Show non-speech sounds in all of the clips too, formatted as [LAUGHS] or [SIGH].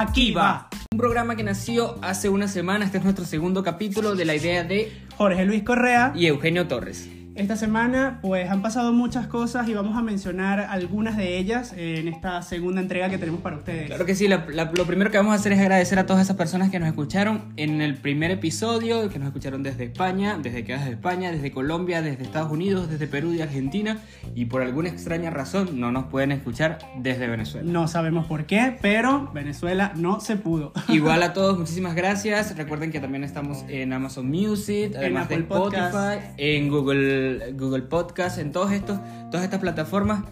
Aquí va. Un programa que nació hace una semana, este es nuestro segundo capítulo de la idea de Jorge Luis Correa. y Eugenio Torres. Esta semana pues han pasado muchas cosas y vamos a mencionar algunas de ellas en esta segunda entrega que tenemos para ustedes. Claro que sí, la- la- lo primero que vamos a hacer es agradecer a todas esas personas que nos escucharon en el primer episodio, que nos escucharon desde España, desde que desde España, desde Colombia, desde Estados Unidos, desde Perú y Argentina, y por alguna extraña razón no nos pueden escuchar desde Venezuela. No sabemos por qué, pero Venezuela no se pudo. [LAUGHS] Igual a todos, muchísimas gracias. Recuerden que también estamos en Amazon Music, además de Apple Spotify, Podcast. en Google, Google Podcast, en todos estos, todas estas plataformas.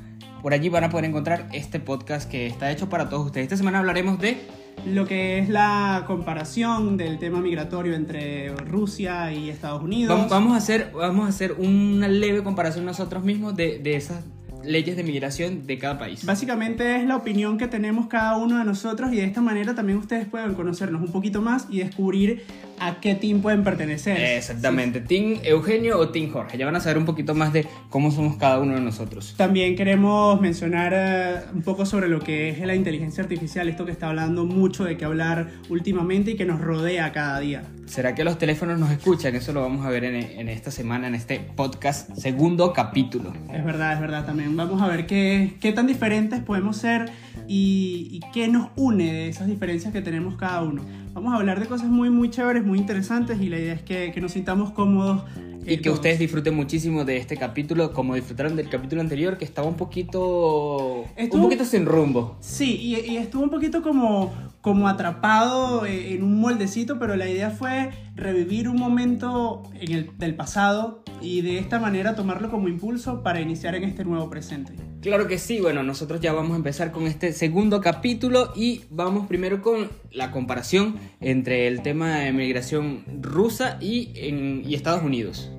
Por allí van a poder encontrar este podcast que está hecho para todos ustedes. Esta semana hablaremos de Lo que es la comparación del tema migratorio entre Rusia y Estados Unidos. Vamos, vamos a hacer, vamos a hacer una leve comparación nosotros mismos de, de esas leyes de migración de cada país. Básicamente es la opinión que tenemos cada uno de nosotros y de esta manera también ustedes pueden conocernos un poquito más y descubrir a qué team pueden pertenecer. Exactamente. ¿Team Eugenio o Team Jorge? Ya van a saber un poquito más de cómo somos cada uno de nosotros. También queremos mencionar eh, un poco sobre lo que es la inteligencia artificial, esto que está hablando mucho de qué hablar últimamente y que nos rodea cada día. ¿Será que los teléfonos nos escuchan? Eso lo vamos a ver en, en esta semana, en este podcast, segundo capítulo. Es verdad, es verdad también. Vamos a ver qué, qué tan diferentes podemos ser y, y qué nos une de esas diferencias que tenemos cada uno. Vamos a hablar de cosas muy, muy chéveres, muy interesantes y la idea es que, que nos sintamos cómodos. eh, Y que todos. ustedes disfruten muchísimo de este capítulo, como disfrutaron del capítulo anterior, que estaba un poquito. Estuvo- Un poquito sin rumbo. Sí, y, y estuvo un poquito como, como atrapado eh, en un moldecito, pero la idea fue revivir un momento en el, del pasado y de esta manera tomarlo como impulso para iniciar en este nuevo presente. Claro que sí, bueno, nosotros ya vamos a empezar con este segundo capítulo y vamos primero con la comparación entre el tema de migración rusa y, en- Estados Unidos.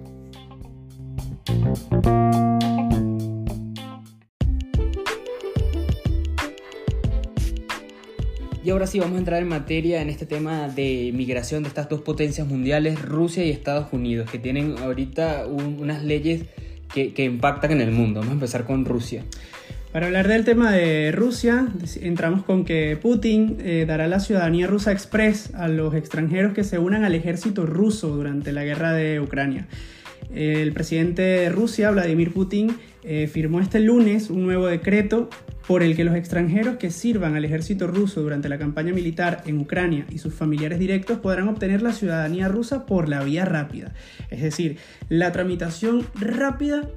Y ahora sí vamos a entrar en materia en este tema de migración de estas dos potencias mundiales, Rusia y Estados Unidos, que tienen ahorita un- unas leyes que, impactan en el mundo. Vamos a empezar con Rusia. Para hablar del tema de Rusia, entramos con que Putin eh, dará la ciudadanía rusa express a los extranjeros que se unan al ejército ruso durante la guerra de Ucrania. El presidente de Rusia, Vladimir Putin, eh, firmó este lunes un nuevo decreto por el que los extranjeros que sirvan al ejército ruso durante la campaña militar en Ucrania y sus familiares directos podrán obtener la ciudadanía rusa por la vía rápida. Es decir, la tramitación rápida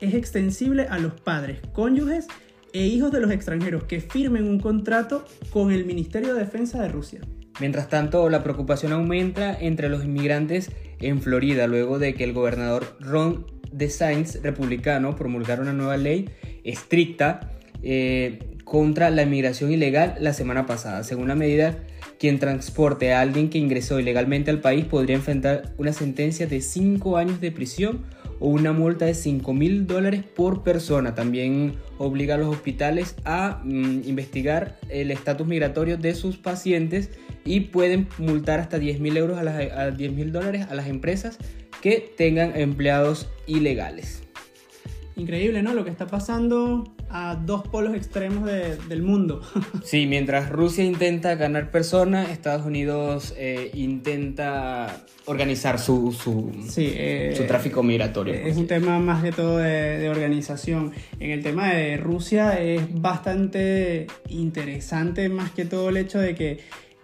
es extensible a los padres, cónyuges e hijos de los extranjeros que firmen un contrato con el Ministerio de Defensa de Rusia. Mientras tanto, la preocupación aumenta entre los inmigrantes en Florida luego de que el gobernador Ron DeSantis, republicano, promulgara una nueva ley estricta eh, contra la inmigración ilegal la semana pasada. Según la medida, quien transporte a alguien que ingresó ilegalmente al país podría enfrentar una sentencia de 5 años de prisión o una multa de 5 mil dólares por persona. También obliga a los hospitales a mm, investigar el estatus migratorio de sus pacientes y pueden multar hasta 10 mil euros a, las, a 10 mil dólares a las empresas que tengan empleados ilegales. Increíble, ¿no? Lo que está pasando a dos polos extremos de- del mundo. [LAUGHS] Sí, mientras Rusia intenta ganar personas, Estados Unidos eh, intenta organizar su, su, Sí, eh, su tráfico migratorio. Es un tema más que todo de, de organización. En el tema de Rusia es bastante interesante más que todo el hecho de que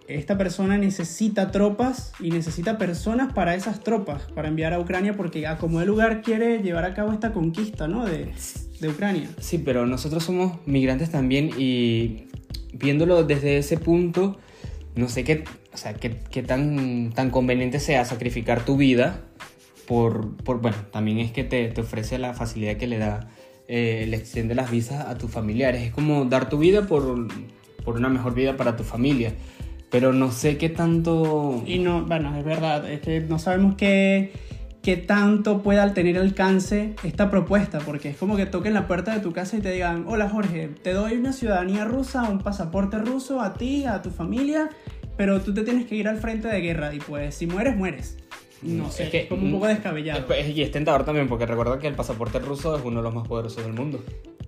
esta persona necesita tropas y necesita personas para esas tropas, para enviar a Ucrania porque a como el lugar quiere llevar a cabo esta conquista ¿no? de, de Ucrania. Sí, pero nosotros somos migrantes también y viéndolo desde ese punto, no sé qué, o sea, qué tan, tan conveniente sea sacrificar tu vida por, por bueno, también es que te, te ofrece la facilidad que le da, eh, le extiende las visas a tus familiares. Es como dar tu vida por, por una mejor vida para tu familia. Pero no sé qué tanto... Y no, bueno, es verdad, es que no sabemos qué, qué tanto pueda tener alcance esta propuesta, porque es como que toquen la puerta de tu casa y te digan, hola Jorge, te doy una ciudadanía rusa, un pasaporte ruso a ti, a tu familia, pero tú te tienes que ir al frente de guerra y pues si mueres, mueres. No sé, Es que- es como un poco descabellado. Es- Y es tentador también, porque recuerda que el pasaporte ruso es uno de los más poderosos del mundo.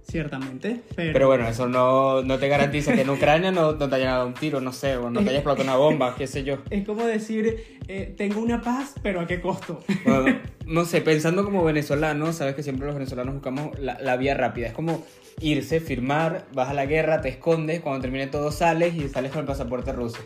Ciertamente, pero... Pero bueno, eso no, no te garantiza que en Ucrania no, no te haya dado un tiro, no sé, o no te haya explotado una bomba, qué sé yo. Es como decir, eh, tengo una paz, pero ¿a qué costo? Bueno, no sé, pensando como venezolano, sabes que siempre los venezolanos buscamos la, la vía rápida. Es como irse, firmar, vas a la guerra, te escondes, cuando termine todo sales y sales con el pasaporte ruso.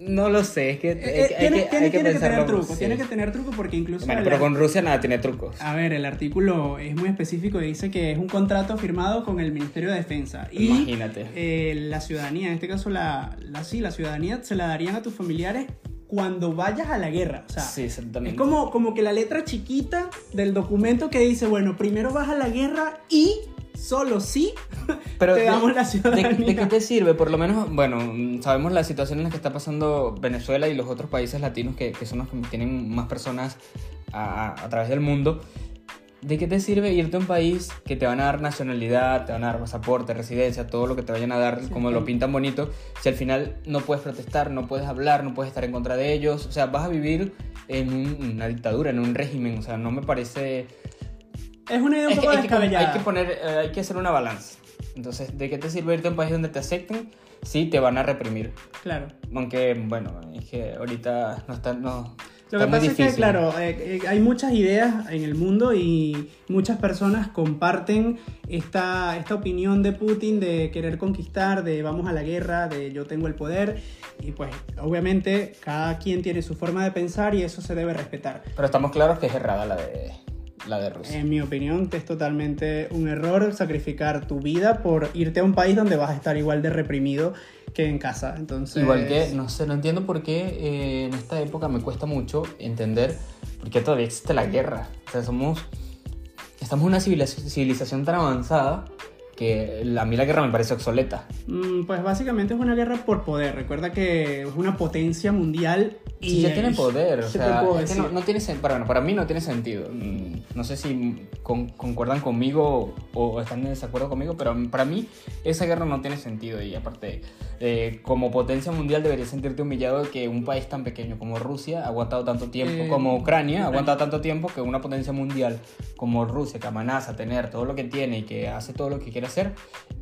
No lo sé, es que hay, Eh, eh, hay tiene, que, tiene- hay que tiene que tener truco, sí. tiene que tener truco porque incluso... Bueno, pero con Rusia nada tiene trucos. A ver, el artículo es muy específico y dice que es un contrato firmado con el Ministerio de Defensa. Y Imagínate. eh, la ciudadanía, en este caso la, la, sí, la ciudadanía se la darían a tus familiares cuando vayas a la guerra. O sea, sí, exactamente. es como, como que la letra chiquita del documento que dice, bueno, primero vas a la guerra y solo si [LAUGHS] Pero te de- damos la ¿De, ciudadanía. de qué te sirve? Por lo menos, bueno, sabemos la situación en la que está pasando Venezuela y los otros países latinos que, que son los que tienen más personas a, a- a través del mundo. ¿De qué te sirve irte a un país que te van a dar nacionalidad, te van a dar pasaporte, residencia, todo lo que te vayan a dar, Sí, como sí. lo pintan bonito, si al final no puedes protestar, no puedes hablar, no puedes estar en contra de ellos? O sea, vas a vivir en un- una dictadura, en un régimen. O sea, no me parece Es una idea un es poco que, descabellada. hay que poner, eh, hay que hacer una balanza. Entonces, ¿de qué te sirve irte a un país donde te acepten? Sí, te van a reprimir. Claro. Aunque, bueno, es que ahorita no está, no, Lo que pasa es que, claro, eh, eh, hay muchas ideas en el mundo y muchas personas comparten esta, esta opinión de Putin de querer conquistar, de vamos a la guerra, de yo tengo el poder. Y pues, obviamente, cada quien tiene su forma de pensar y eso se debe respetar. Pero estamos claros que es errada la de, la de Rusia. En mi opinión, es totalmente un error sacrificar tu vida por irte a un país donde vas a estar igual de reprimido que en casa. Entonces, Igual que, no sé, no entiendo por qué eh, en esta época me cuesta mucho entender por qué todavía existe la guerra. O sea, somos, estamos en una civilización, civilización tan avanzada que a mí la guerra me parece obsoleta. Mm, Pues básicamente es una guerra por poder. Recuerda que es una potencia mundial y Sí, ya tiene poder, o ¿qué te sea, es que no, no tiene bueno, para mí no tiene sentido. Mm, No sé si con- concuerdan conmigo o están en desacuerdo conmigo, pero para mí esa guerra no tiene sentido y aparte, eh, como potencia mundial deberías sentirte humillado de que un país tan pequeño como Rusia ha aguantado tanto tiempo, Eh, como Ucrania, ha aguantado tanto tiempo que una potencia mundial como Rusia, que amenaza tener todo lo que tiene y que hace todo lo que quiere hacer,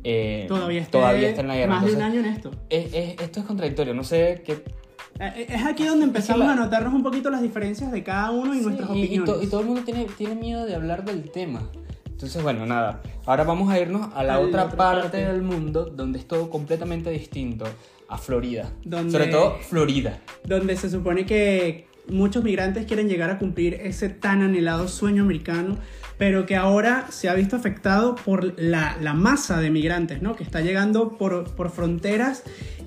eh, todavía, esté todavía está en la guerra. más de un Entonces, año en esto. es- es- esto es contradictorio, no sé qué Eh, Es aquí donde empezamos la- a notarnos un poquito las diferencias de cada uno y Sí, nuestras y- y, opiniones. to- y todo el mundo tiene, tiene miedo de hablar del tema. Entonces, bueno, nada. Ahora vamos a irnos a la A otra, otra parte, parte. del mundo donde es todo completamente distinto. A Florida. Donde- Sobre todo Florida. donde se supone que muchos migrantes quieren llegar a cumplir ese tan anhelado sueño americano, pero que ahora se ha visto afectado por la, la masa de migrantes, ¿no? Que está llegando por, por fronteras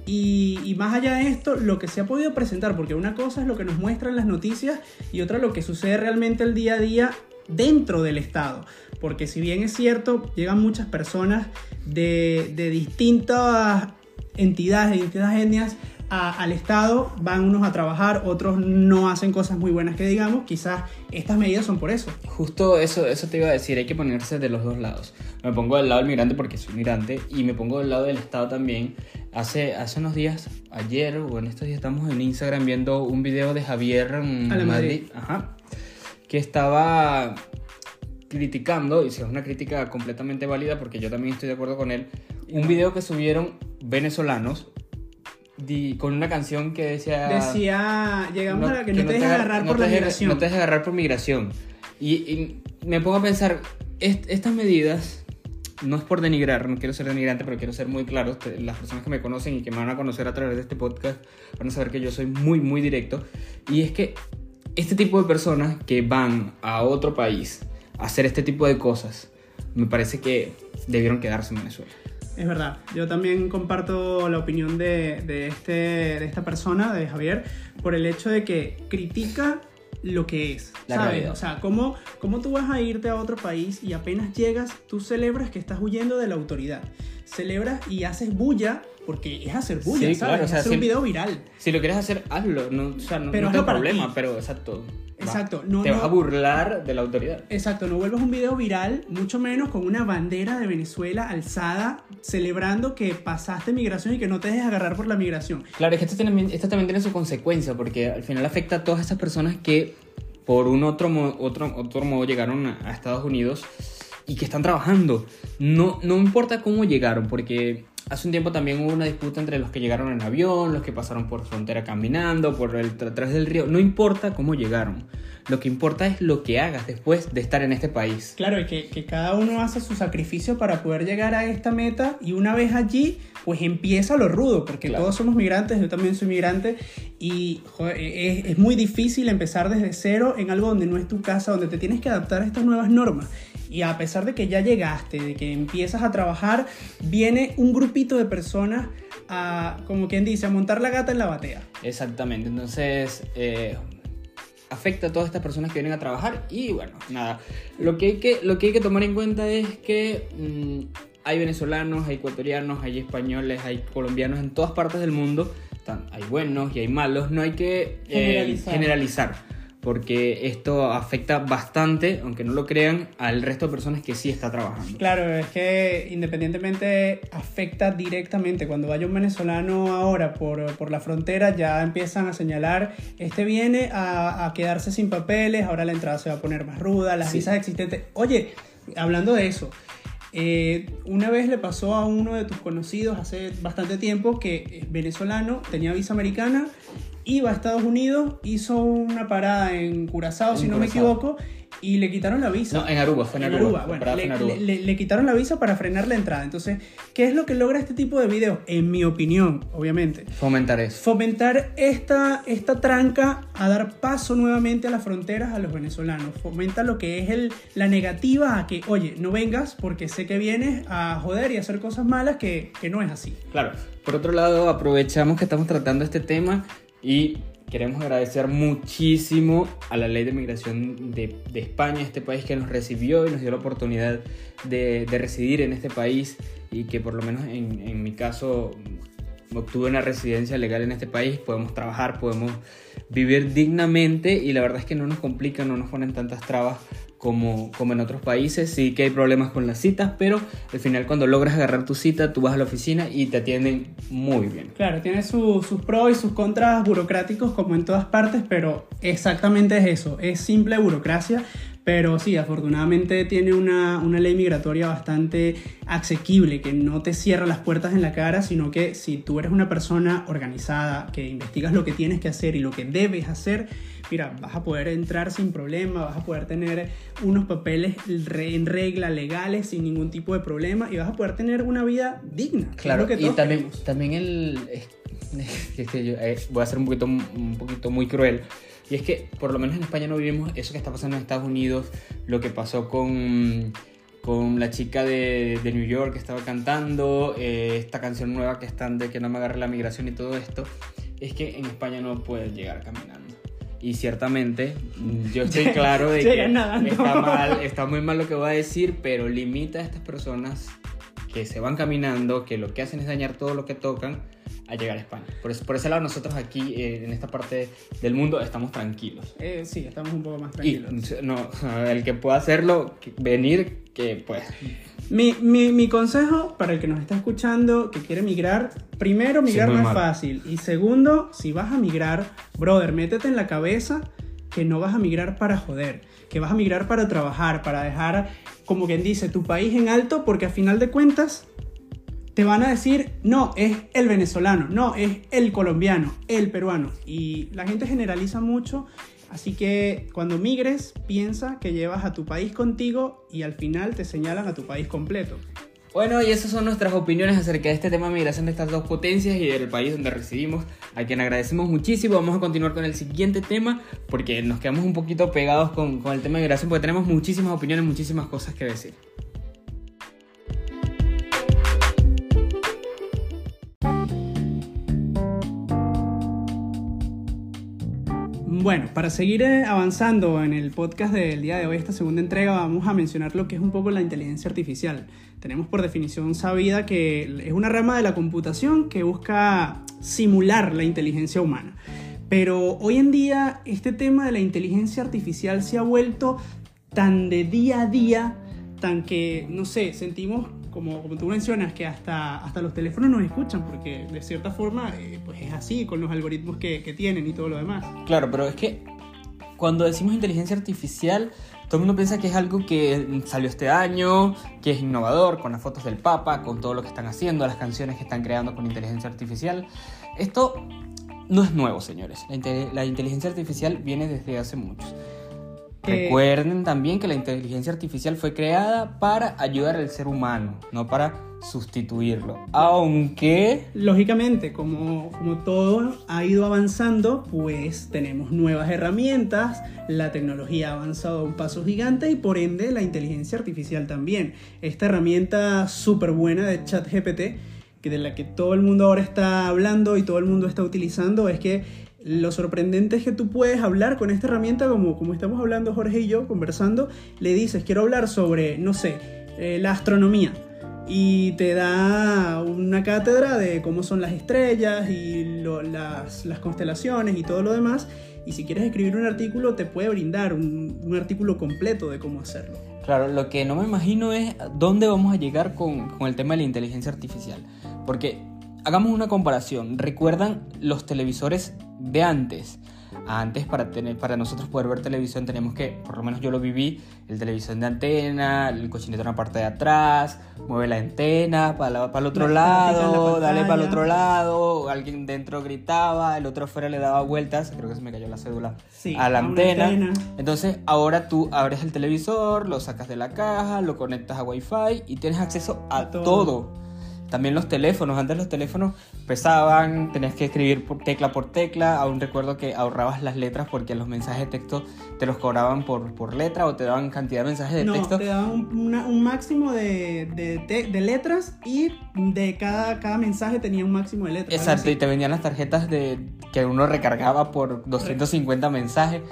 y, más allá de esto, lo que se ha podido presentar, porque una cosa es lo que nos muestran las noticias y otra lo que sucede realmente el día a día dentro del Estado. Porque si bien es cierto, llegan muchas personas de, de distintas entidades, de distintas etnias a- al Estado, van unos a trabajar, otros no hacen cosas muy buenas que digamos, quizás estas medidas son por eso. Justo eso, eso te iba a decir, hay que ponerse de los dos lados. Me pongo del lado del migrante porque soy migrante y me pongo del lado del Estado también. Hace, hace unos días, ayer o en estos días estamos en Instagram viendo un video de Javier Madrid, ajá, que estaba criticando, y si es una crítica completamente válida porque yo también estoy de acuerdo con él, un video que subieron venezolanos di- con una canción que decía... Decía, llegamos No, a la que, no te dejes agar- agarrar no por la migración. No te dejes agarrar por migración. Y, y me pongo a pensar, est- estas medidas, no es por denigrar, no quiero ser denigrante, pero quiero ser muy claro. te- Las personas que me conocen y que me van a conocer a través de este podcast van a saber que yo soy muy, muy directo. Y es que este tipo de personas que van a otro país a hacer este tipo de cosas, me parece que debieron quedarse en Venezuela. Es verdad, yo también comparto la opinión de, de este, de esta persona, de Javier, por el hecho de que critica lo que es, La ¿sabes? realidad. O sea, ¿cómo, ¿cómo tú vas a irte a otro país y apenas llegas, tú celebras que estás huyendo de la autoridad? Celebras y haces bulla, porque es hacer bulla, Sí, ¿sabes? claro, o Es sea, hacer si- un video viral. Si lo quieres hacer, hazlo. No, o sea, no, Pero no tengo problema, ti. pero exacto. va. Exacto, no- Te vas no- a burlar de la autoridad. Exacto, no vuelvas un video viral, mucho menos con una bandera de Venezuela alzada, celebrando que pasaste migración y que no te dejes agarrar por la migración. Claro, es que esto, tiene- esto también tiene su consecuencia, porque al final afecta a todas esas personas que por un otro, otro, otro modo llegaron a, a Estados Unidos y que están trabajando. No, no importa cómo llegaron, porque hace un tiempo también hubo una disputa entre los que llegaron en avión, los que pasaron por frontera caminando, por el través del río. No importa cómo llegaron. Lo que importa es lo que hagas después de estar en este país. Claro, y que, que cada uno hace su sacrificio para poder llegar a esta meta y una vez allí, pues empieza lo rudo, porque Claro. todos somos migrantes, yo también soy migrante y joder, es, es muy difícil empezar desde cero en algo donde no es tu casa, donde te tienes que adaptar a estas nuevas normas. Y a pesar de que ya llegaste, de que empiezas a trabajar, viene un grupito de personas a, como quien dice, a montar la gata en la batea. Exactamente, entonces eh, afecta a todas estas personas que vienen a trabajar y bueno, nada, lo que hay que, lo que, hay que tomar en cuenta es que mm, hay venezolanos, hay ecuatorianos, hay españoles, hay colombianos en todas partes del mundo, hay buenos y hay malos, no hay que eh, Generalizar. generalizar, porque esto afecta bastante, aunque no lo crean, al resto de personas que sí está trabajando. Claro, es que independientemente afecta directamente. Cuando vaya un venezolano ahora por, por la frontera, ya empiezan a señalar, este viene a, a quedarse sin papeles, ahora la entrada se va a poner más ruda, las Sí. visas existentes. Oye, hablando de eso, eh, una vez le pasó a uno de tus conocidos hace bastante tiempo que es venezolano, tenía visa americana, iba a Estados Unidos, hizo una parada en Curazao, si no me Curazao. equivoco, y le quitaron la visa. No, en Aruba, fue en En Aruba. Bueno, parada le, fue en Aruba. le- le- le quitaron la visa para frenar la entrada. Entonces, ¿qué es lo que logra este tipo de videos? En mi opinión, obviamente. Fomentar eso. Fomentar esta, esta tranca a dar paso nuevamente a las fronteras a los venezolanos. Fomenta lo que es el, la negativa a que, oye, no vengas porque sé que vienes a joder y a hacer cosas malas que, que no es así. Claro. Por otro lado, aprovechamos que estamos tratando este tema y queremos agradecer muchísimo a la ley de migración de, de España, este país que nos recibió y nos dio la oportunidad de, residir en este país y que por lo menos en, mi caso obtuve una residencia legal en este país, podemos trabajar, podemos vivir dignamente y la verdad es que no nos complican, no nos ponen tantas trabas como, como en otros países. Sí que hay problemas con las citas, pero al final cuando logras agarrar tu cita, tú vas a la oficina y te atienden muy bien. Claro, tiene su- sus pros y sus contras burocráticos como en todas partes, pero exactamente es eso, es simple burocracia, pero sí, afortunadamente tiene una, una ley migratoria bastante asequible, que no te cierra las puertas en la cara, sino que si tú eres una persona organizada, que investigas lo que tienes que hacer y lo que debes hacer, mira, vas a poder entrar sin problema, vas a poder tener unos papeles en regla, legales, sin ningún tipo de problema, y vas a poder tener una vida digna. que es Claro, lo que y también, queremos. también el... Es, [LAUGHS] es que yo, eh, voy a ser un poquito, un poquito muy cruel. Y es que por lo menos en España no vivimos eso que está pasando en Estados Unidos, lo que pasó con, con la chica de, de New York que estaba cantando, eh, esta canción nueva que están de que no me agarre la migración y todo esto. Es que en España no puedes llegar caminando. Y ciertamente, yo estoy [LAUGHS] claro de que está mal, está muy mal lo que voy a decir, pero limita a estas personas que se van caminando, que lo que hacen es dañar todo lo que tocan, a llegar a España. Por, eso, por ese lado, nosotros aquí, eh, en esta parte del mundo, estamos tranquilos. Eh, sí, estamos un poco más Y tranquilos. no, [LAUGHS] el que pueda hacerlo, que- venir, que pues. Mi, mi, mi consejo para el que nos está escuchando, que quiere migrar, primero, Sí, migrar muy no es mal. fácil. Y segundo, si vas a migrar, brother, métete en la cabeza que no vas a migrar para joder, que vas a migrar para trabajar, para dejar, como quien dice, tu país en alto, porque a final de cuentas te van a decir, no, es el venezolano, no, es el colombiano, el peruano. Y la gente generaliza mucho, así que cuando migres, piensa que llevas a tu país contigo y al final te señalan a tu país completo. Bueno, y esas son nuestras opiniones acerca de este tema de migración de estas dos potencias y del país donde residimos, a quien agradecemos muchísimo. Vamos a continuar con el siguiente tema porque nos quedamos un poquito pegados con, con el tema de migración porque tenemos muchísimas opiniones, muchísimas cosas que decir. Bueno, para seguir eh, avanzando en el podcast del día de hoy, esta segunda entrega, vamos a mencionar lo que es un poco la inteligencia artificial. Tenemos por definición sabida que es una rama de la computación que busca simular la inteligencia humana. Pero hoy en día este tema de la inteligencia artificial se ha vuelto tan de día a día, tan que, no sé, sentimos, como, como tú mencionas, que hasta, hasta los teléfonos nos escuchan, porque de cierta forma, eh, pues es así, con los algoritmos que, que tienen y todo lo demás. Claro, pero es que cuando decimos inteligencia artificial, todo el mundo piensa que es algo que salió este año, que es innovador, con las fotos del Papa, con todo lo que están haciendo, las canciones que están creando con inteligencia artificial. Esto no es nuevo, señores. La, inteligencia artificial viene desde hace mucho. Eh, Recuerden también que la inteligencia artificial fue creada para ayudar al ser humano, no para sustituirlo. Aunque... Lógicamente, como, como todo ha ido avanzando, pues tenemos nuevas herramientas, la tecnología ha avanzado a un paso gigante y por ende la inteligencia artificial también. Esta herramienta súper buena de ChatGPT, que de la que todo el mundo ahora está hablando y todo el mundo está utilizando, es que lo sorprendente es que tú puedes hablar con esta herramienta como, como estamos hablando Jorge y yo conversando, le dices, quiero hablar sobre, no sé, eh, la astronomía y te da una cátedra de cómo son las estrellas y las, constelaciones y todo lo demás. Y si quieres escribir un artículo, te puede brindar un, artículo completo de cómo hacerlo. Claro, lo que no me imagino es dónde vamos a llegar con, con el tema de la inteligencia artificial. Porque hagamos una comparación. ¿Recuerdan los televisores de antes? Antes para, tener, para nosotros poder ver televisión tenemos que, por lo menos yo lo viví, el televisión de antena, el cochinito en la parte de atrás, mueve la antena para, para el otro lado, dale para el otro lado, alguien dentro gritaba, el otro afuera le daba vueltas, creo que se me cayó la cédula, a la antena. Entonces ahora tú abres el televisor, lo sacas de la caja, lo conectas a Wi-Fi y tienes acceso a, todo también los teléfonos, antes los teléfonos pesaban, tenías que escribir por tecla por tecla, aún recuerdo que ahorrabas las letras porque los mensajes de texto te los cobraban por, por letra o te daban cantidad de mensajes de no, texto. te daban un, máximo de, de, letras y de cada, cada mensaje tenía un máximo de letras. Exacto, y te vendían las tarjetas de que uno recargaba por 250 mensajes.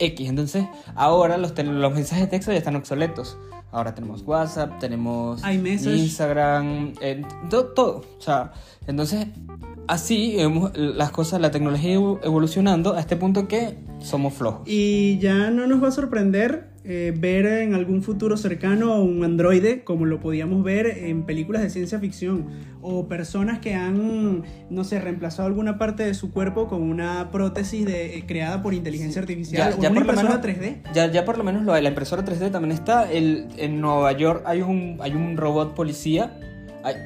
X, entonces ahora los, los mensajes de texto ya están obsoletos. Ahora tenemos WhatsApp, tenemos Instagram, eh, todo, O sea, entonces así vemos las cosas, la tecnología evolucionando a este punto que somos flojos. Y ya no nos va a sorprender eh, ver en algún futuro cercano un androide como lo podíamos ver en películas de ciencia ficción o personas que han, no sé, reemplazado alguna parte de su cuerpo con una prótesis de, eh, creada por inteligencia artificial ya, o una impresora 3D. Ya, ya por lo menos lo, la impresora 3D también está. El, en Nueva York hay un, hay un robot policía,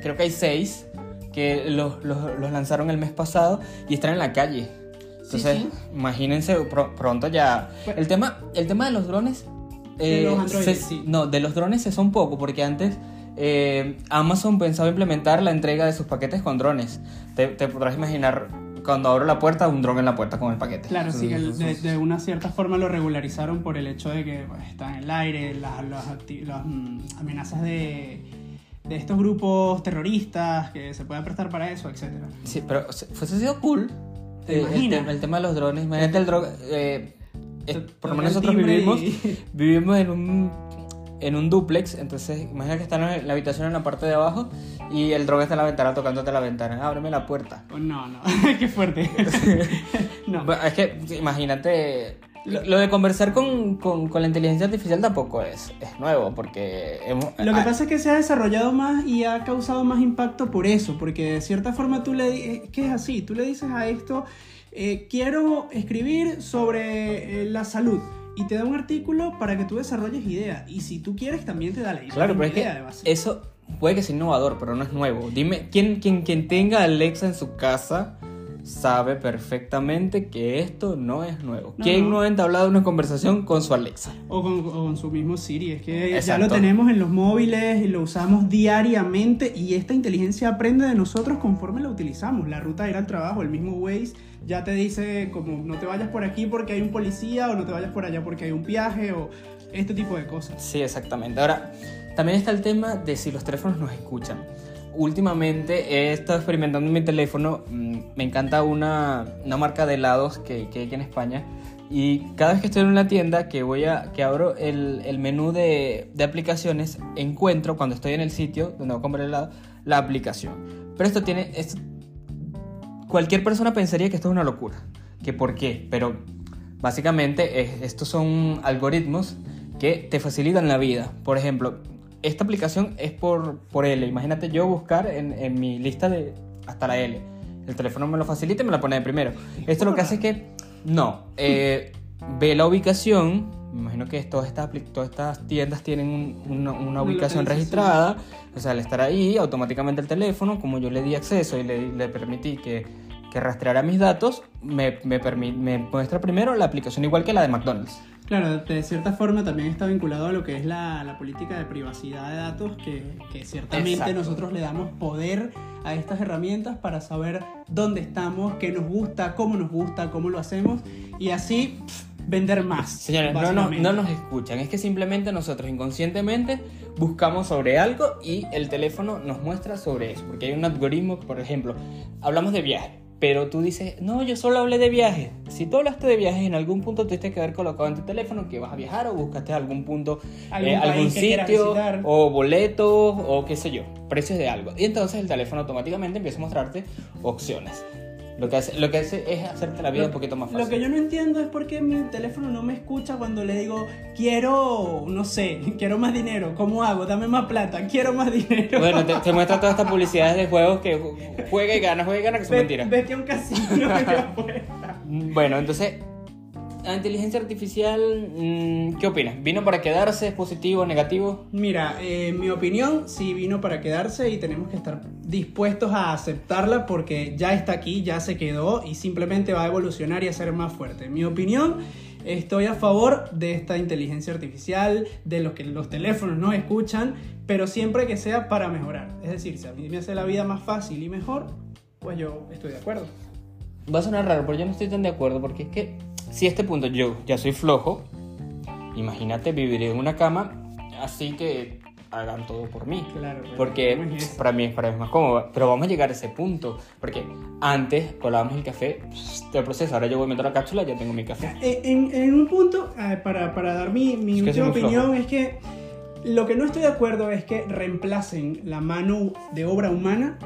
creo que hay seis, que los, los, los lanzaron el mes pasado y están en la calle. Entonces, imagínense pronto ya. Pues el tema, el tema de los drones de los eh, No, de los drones es un poco, porque antes eh, Amazon pensaba implementar la entrega de sus paquetes con drones. Te, podrás imaginar cuando abro la puerta, un dron en la puerta con el paquete. Claro, sí, de, una cierta forma lo regularizaron por el hecho de que pues, está en el aire, las, las, mm, amenazas de, de estos grupos terroristas que se puedan prestar para eso, etc. Sí, pero fuese sido cool. Eh, el, tema de los drones. Imagínate el dron por lo menos nosotros vivimos, [LAUGHS] vivimos en un, en un duplex, entonces imagina que están en la habitación en la parte de abajo y el droga está en la ventana tocándote la ventana. Ábreme la puerta. Oh, no, no, [LAUGHS] qué fuerte. [LAUGHS] no. Es que imagínate, lo, de conversar con, con, con, la inteligencia artificial tampoco es, es nuevo, porque... lo que pasa es que se ha desarrollado más y ha causado más impacto por eso, porque de cierta forma tú le... ¿Qué es así? Tú le dices a esto eh, quiero escribir sobre eh, la salud y te da un artículo para que tú desarrolles ideas. Y si tú quieres, también te da la idea. Claro, pero es que eso puede que sea innovador, pero no es nuevo. Dime, ¿quién, quién, quien tenga Alexa en su casa sabe perfectamente que esto no es nuevo. ¿Quién no. ha entablado una conversación con su Alexa? O con, su mismo Siri. Es que ya lo tenemos en los móviles y lo usamos diariamente y esta inteligencia aprende de nosotros conforme la utilizamos. La ruta ir al trabajo, el mismo Waze ya te dice como no te vayas por aquí porque hay un policía o no te vayas por allá porque hay un viaje o este tipo de cosas. Sí, exactamente. Ahora, también está el tema de si los teléfonos nos escuchan últimamente he estado experimentando en mi teléfono. Mm, me encanta una, una marca de helados que, que, hay aquí en España. Y cada vez que estoy en una tienda que voy a que abro el, el menú de, de, aplicaciones, encuentro cuando estoy en el sitio donde voy a comprar helado la aplicación. Pero esto tiene esto, cualquier persona pensaría que esto es una locura. Que por qué? Pero básicamente estos son algoritmos que te facilitan la vida. Por ejemplo, esta aplicación es por, por L. Imagínate yo buscar en, en, mi lista de hasta la L. El teléfono me lo facilita y me la pone de primero. Esto lo que hace es que, no, eh, [LAUGHS] ve la ubicación, me imagino que todas estas, todas estas tiendas tienen un- una, una ubicación registrada, o sea, al estar ahí, automáticamente el teléfono, como yo le di acceso y le, le permití que, que rastreara mis datos, me, me, me muestra primero la aplicación igual que la de McDonald's. Claro, de cierta forma también está vinculado a lo que es la, la política de privacidad de datos, que, que ciertamente Exacto. nosotros le damos poder a estas herramientas para saber dónde estamos, qué nos gusta, cómo nos gusta, cómo lo hacemos y así pff, vender más. Señores, no, no, básicamente. no nos escuchan, es que simplemente nosotros inconscientemente buscamos sobre algo y el teléfono nos muestra sobre eso, porque hay un algoritmo, por ejemplo, hablamos de viaje, pero tú dices, no, yo solo hablé de viajes. Si tú hablaste de viajes, en algún punto tuviste que haber colocado en tu teléfono que vas a viajar o buscaste algún punto, Algún eh, algún quieras sitio o boletos o qué sé yo, precios de algo. Y entonces el teléfono automáticamente empieza a mostrarte opciones. Lo que hace, lo que hace es hacerte la vida Lo- un poquito más fácil. Lo que yo no entiendo es por qué mi teléfono no me escucha cuando le digo, quiero, no sé, [LAUGHS] quiero más dinero. ¿Cómo hago? Dame más plata, quiero más dinero. Bueno, te, te muestra todas estas publicidades de juegos que ju- juega y gana, juega y gana, que son mentiras. Vete a un casino y. [LAUGHS] Bueno, entonces, la inteligencia artificial, mm, ¿qué opinas? ¿Vino para quedarse? ¿Es positivo, negativo? Mira, eh, mi opinión, sí vino para quedarse y tenemos que estar dispuestos a aceptarla porque ya está aquí, ya se quedó y simplemente va a evolucionar y a ser más fuerte. En mi opinión, estoy a favor de esta inteligencia artificial, de lo que los teléfonos no escuchan, pero siempre que sea para mejorar. Es decir, si a mí me hace la vida más fácil y mejor, pues yo estoy de acuerdo. Va a sonar raro, pero yo no estoy tan de acuerdo porque es que si a este punto yo ya soy flojo, imagínate vivir en una cama así que hagan todo por mí. Claro, Porque para mí, para mí es más cómodo. Pero vamos a llegar a ese punto. Porque antes colábamos el café, el proceso. Ahora yo voy a meter la cápsula y ya tengo mi café. Eh, En, en un punto, para, para dar mi, mi Es que soy última flojo. opinión, es que lo que no estoy de acuerdo es que reemplacen la mano de obra humana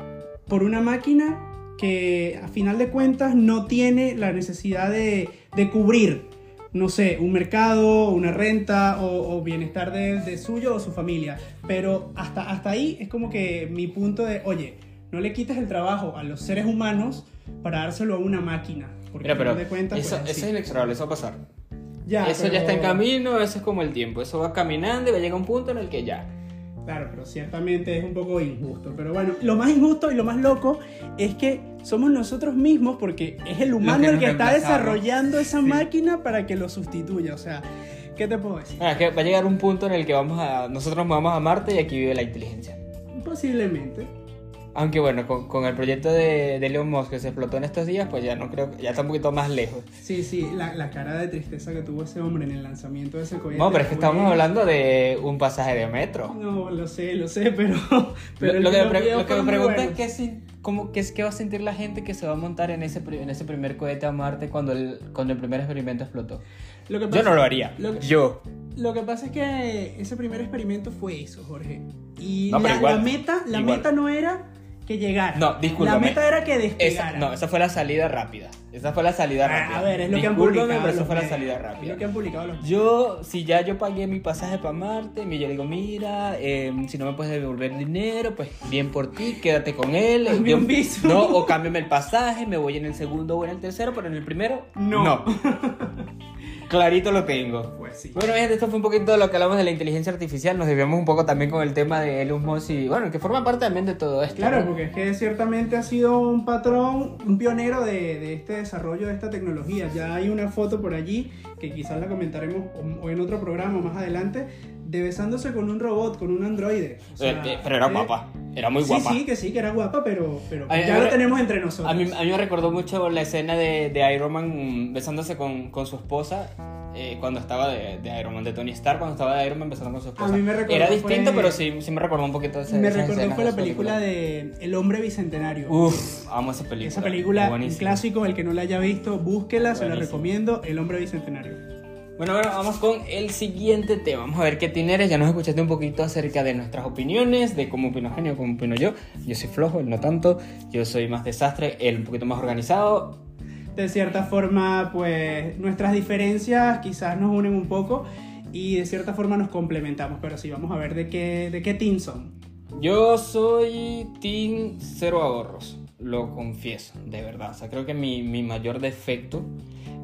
por una máquina que a final de cuentas no tiene la necesidad de, de cubrir, no sé, un mercado, una renta o, o bienestar de, de suyo o su familia. Pero hasta, hasta ahí es como que mi punto de, oye, no le quites el trabajo a los seres humanos para dárselo a una máquina. Porque Mira, a pero final de cuentas, eso, pues, eso es inexorable, eso va a pasar. Ya, eso ya está en camino, eso es como el tiempo. Eso va caminando y va a llegar un punto en el que ya. Claro, pero ciertamente es un poco injusto. Pero bueno, lo más injusto y lo más loco es que somos nosotros mismos porque es el humano que el que está desarrollando esa Sí. máquina para que lo sustituya. O sea, ¿qué te puedo decir? Ah, que va a llegar un punto en el que vamos a, nosotros nos vamos a Marte y aquí vive la inteligencia. Posiblemente. Aunque bueno, con, con el proyecto de, de Elon Musk que se explotó en estos días, pues ya no creo, ya está un poquito más lejos. Sí, sí, la, la cara de tristeza que tuvo ese hombre en el lanzamiento de ese cohete. No, pero es que fue- estamos hablando de un pasaje de metro. No, lo sé, lo sé, pero. [LAUGHS] pero lo, que, me pre- lo que me pregunto es qué, sin- cómo- qué es qué va a sentir la gente que se va a montar en ese, en ese primer cohete a Marte cuando el, cuando el primer experimento explotó. Lo que Yo no lo haría. lo que- Yo. Lo que pasa es que ese primer experimento fue eso, Jorge. Y No, la, igual, la meta, la igual. meta no era que llegara. No, discúlpame. La meta era que Esa, despegara. no, esa fue la salida rápida. Esa fue la salida Ah, rápida. a ver, es lo que han publicado. pero esa fue la salida Es rápida. lo que han publicado los Yo, si ya yo pagué mi pasaje para Marte, yo le digo, mira, eh, si no me puedes devolver dinero, pues bien por ti, quédate con él. Yo- un viso. No, o cámbiame el pasaje, me voy en el segundo o en el tercero, pero en el primero, No. [LAUGHS] Clarito lo tengo. Pues sí. Bueno, gente, esto fue un poquito de lo que hablamos de la inteligencia artificial. Nos desviamos un poco también con el tema de Elon Musk y, bueno, que forma parte también de todo esto. Claro, ¿no? porque es que ciertamente ha sido un patrón, un pionero de, de este desarrollo de esta tecnología. Ya hay una foto por allí, que quizás la comentaremos o- o en otro programa más adelante, de besándose con un robot, con un androide. O sea, Eh, eh, pero era eh, guapa, era muy sí, guapa. Sí, que sí, que era guapa, pero, pero A ya lo tenemos entre nosotros. A mí, a mí me recordó mucho la escena de, de Iron Man besándose con, con su esposa eh, cuando estaba de, de Iron Man, de Tony Stark, cuando estaba de Iron Man besando con su esposa. A mí me recordó Era distinto, fue- pero sí, sí me recordó un poquito ese, Me recordó fue la película de El hombre bicentenario. Uf, amo esa película. Esa película, un clásico, el que no la haya visto, búsquela, se la Buenísimo. recomiendo, El hombre bicentenario. Bueno, bueno, vamos con el siguiente tema. Vamos a ver qué tienes. Ya nos escuchaste un poquito acerca de nuestras opiniones, de cómo opino Genio, cómo opino yo. Yo soy flojo, él no tanto. Yo soy más desastre, él un poquito más organizado. De cierta forma, pues nuestras diferencias quizás nos unen un poco y de cierta forma nos complementamos, pero sí, vamos a ver de qué, de qué team son. Yo soy Team Cero Ahorros, lo confieso, de verdad. O sea, creo que mi, mi mayor defecto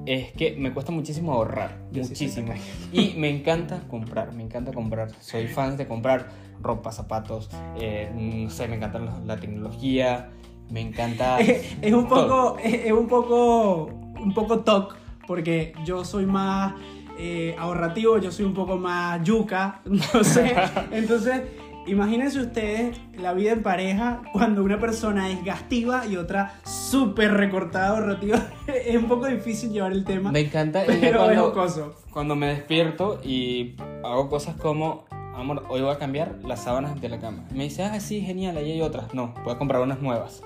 es que me cuesta muchísimo ahorrar, Yo muchísimo. y me encanta comprar, me encanta comprar. Soy fan de comprar ropa, zapatos, eh, no sé, me encanta la, tecnología, me encanta... [LAUGHS] es un poco, es, es un poco, un poco toc, porque yo soy más eh, ahorrativo, yo soy un poco más yuca, [LAUGHS] no sé. [LAUGHS] Entonces, imagínense ustedes la vida en pareja cuando una persona es gastiva y otra súper recortada, ahorrativa. [LAUGHS] es un poco difícil llevar el tema, Me encanta es pero es cuando, jocoso. cuando me despierto y hago cosas como, amor, hoy voy a cambiar las sábanas de la cama. Me dice, ah, sí, genial, ahí hay otras. No, voy a comprar unas nuevas.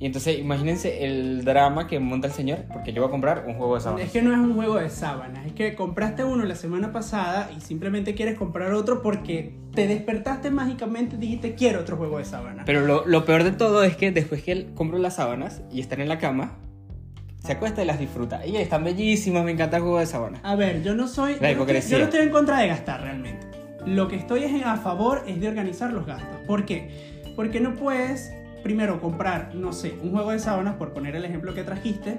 Y entonces imagínense el drama que monta el señor, porque yo voy a comprar un juego de sábanas. Es que no es un juego de sábanas, es que compraste uno la semana pasada y simplemente quieres comprar otro porque te despertaste mágicamente y dijiste quiero otro juego de sábanas. Pero lo, lo peor de todo es que después que él compro las sábanas y están en la cama, se acuesta y las disfruta. Y están bellísimas, me encanta el juego de sábanas. A ver, yo no soy. La yo no, estoy, hipocresía. yo no estoy en contra de gastar realmente. Lo que estoy es a favor es de organizar los gastos. ¿Por qué? Porque no puedes, primero, comprar, no sé, un juego de sábanas, por poner el ejemplo que trajiste,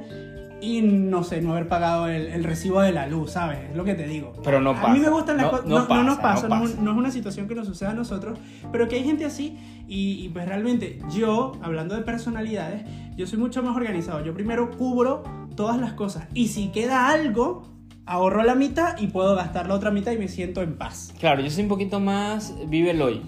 y no sé, no haber pagado el, el recibo de la luz, ¿sabes? Es lo que te digo. Pero no A mí me pasa. gustan las No- cosas. no No, no nos pasa, pasa, no no es- pasa. no es una situación que nos suceda a nosotros, pero que hay gente así. Y, y pues realmente yo, hablando de personalidades, yo soy mucho más organizado. Yo primero cubro todas las cosas. Y si queda algo, ahorro la mitad y puedo gastar la otra mitad y me siento en paz. Claro, yo soy un poquito más vive el hoy.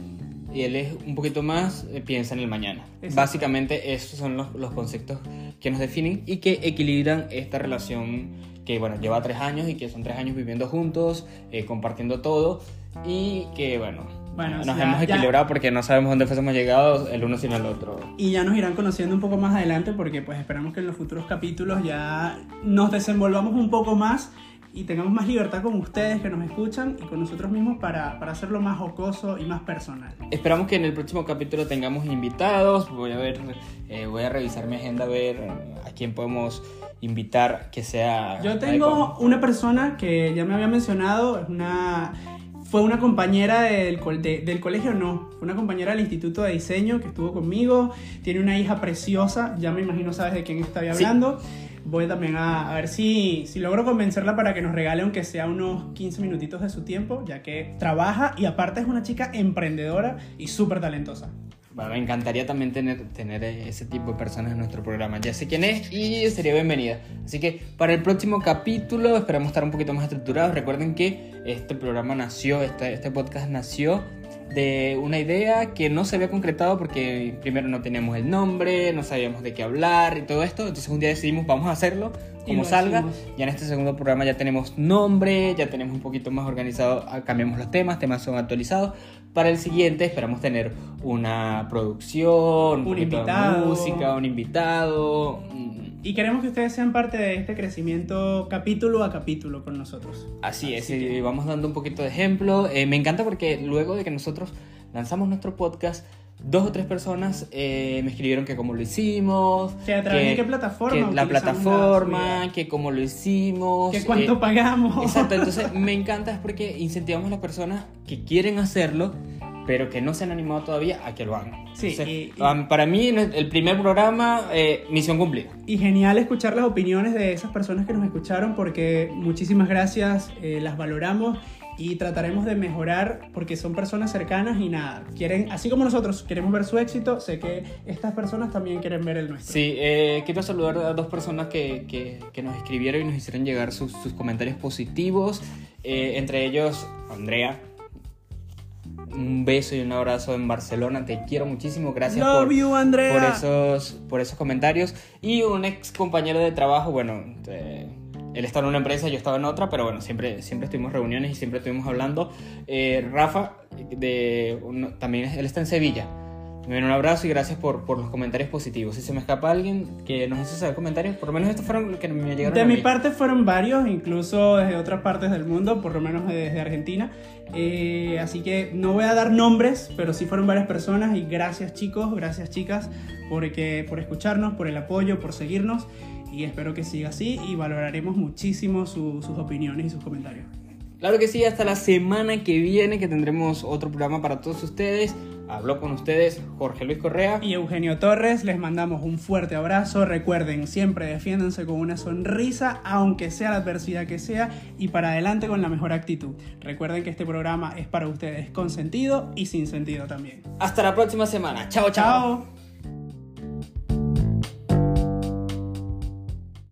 Y él es un poquito más eh, piensa en el mañana. Exacto. Básicamente esos son los, los conceptos que nos definen y que equilibran esta relación que bueno, lleva tres años y que son tres años viviendo juntos, eh, compartiendo todo y que bueno, Bueno, nos ya- hemos ya- equilibrado porque no sabemos dónde fuésemos llegado el uno sin el otro. Y ya nos irán conociendo un poco más adelante porque pues esperamos que en los futuros capítulos ya nos desenvolvamos un poco más y tengamos más libertad con ustedes que nos escuchan y con nosotros mismos para, para hacerlo más jocoso y más personal. Esperamos que en el próximo capítulo tengamos invitados. Voy a ver, eh, voy a revisar mi agenda a ver a quién podemos invitar que sea. Yo tengo una persona que ya me había mencionado, es una, fue una compañera del, de- del colegio, no, fue una compañera del Instituto de Diseño que estuvo conmigo, tiene una hija preciosa, ya me imagino sabes de quién estoy Sí. hablando. Voy también a, a ver si, si logro convencerla para que nos regale aunque sea unos 15 minutitos de su tiempo, ya que trabaja y aparte es una chica emprendedora y súper talentosa. Bueno, me encantaría también tener, tener ese tipo de personas en nuestro programa. Ya sé quién es y sería bienvenida. Así que para el próximo capítulo esperamos estar un poquito más estructurados. Recuerden que este programa nació, este, este podcast nació de una idea que no se había concretado porque primero no teníamos el nombre, no sabíamos de qué hablar y todo esto. Entonces un día decidimos vamos a hacerlo como salga. hicimos. Ya en este segundo programa ya tenemos nombre, ya tenemos un poquito más organizado, ah, cambiamos los temas, temas son actualizados. Para el siguiente esperamos tener una producción, un, invitado. música, un invitado. Y queremos que ustedes sean parte de este crecimiento capítulo a capítulo con nosotros. Así es, Así que- vamos dando un poquito de ejemplo. Eh, me encanta porque luego de que nosotros lanzamos nuestro podcast, dos o tres personas eh, me escribieron que cómo lo hicimos. Que a través de qué plataforma que la plataforma, que cómo lo hicimos. ¿Qué cuánto eh, pagamos? Exacto, entonces [LAUGHS] me encanta es porque incentivamos a las personas que quieren hacerlo, pero que no se han animado todavía a que lo hagan. Sí, Entonces, y- y- para mí el primer programa, eh, misión cumplida. Y genial escuchar las opiniones de esas personas que nos escucharon porque muchísimas gracias, eh, las valoramos y trataremos de mejorar porque son personas cercanas y nada, quieren, así como nosotros queremos ver su éxito, sé que estas personas también quieren ver el nuestro. Sí, eh, quiero saludar a dos personas que, que- que nos escribieron y nos hicieron llegar sus, sus comentarios positivos. Eh, entre ellos, Andrea. Un beso y un abrazo en Barcelona. Te quiero muchísimo. Gracias Love por, you, Andrea. por esos, por esos comentarios. Y un ex compañero de trabajo, bueno, eh, él estaba en una empresa, yo estaba en otra, pero bueno, siempre, siempre tuvimos reuniones y siempre estuvimos hablando. Eh, Rafa, de, un- también él está en Sevilla. Me un abrazo y gracias por, por los comentarios positivos. Si se me escapa alguien que nos hizo saber comentarios, por lo menos estos fueron los que me llegaron De a mi mí. parte fueron varios, incluso desde otras partes del mundo, por lo menos desde Argentina. Eh, así que no voy a dar nombres, pero sí fueron varias personas y gracias chicos, gracias chicas porque, por escucharnos, por el apoyo, por seguirnos y espero que siga así y valoraremos muchísimo su- sus opiniones y sus comentarios. Claro que sí, hasta la semana que viene que tendremos otro programa para todos ustedes. Habló con ustedes Jorge Luis Correa y Eugenio Torres. Les mandamos un fuerte abrazo. Recuerden, siempre defiéndanse con una sonrisa, aunque sea la adversidad que sea, y para adelante con la mejor actitud. Recuerden que este programa es para ustedes con sentido y sin sentido también. Hasta la próxima semana. chao. chao. chao.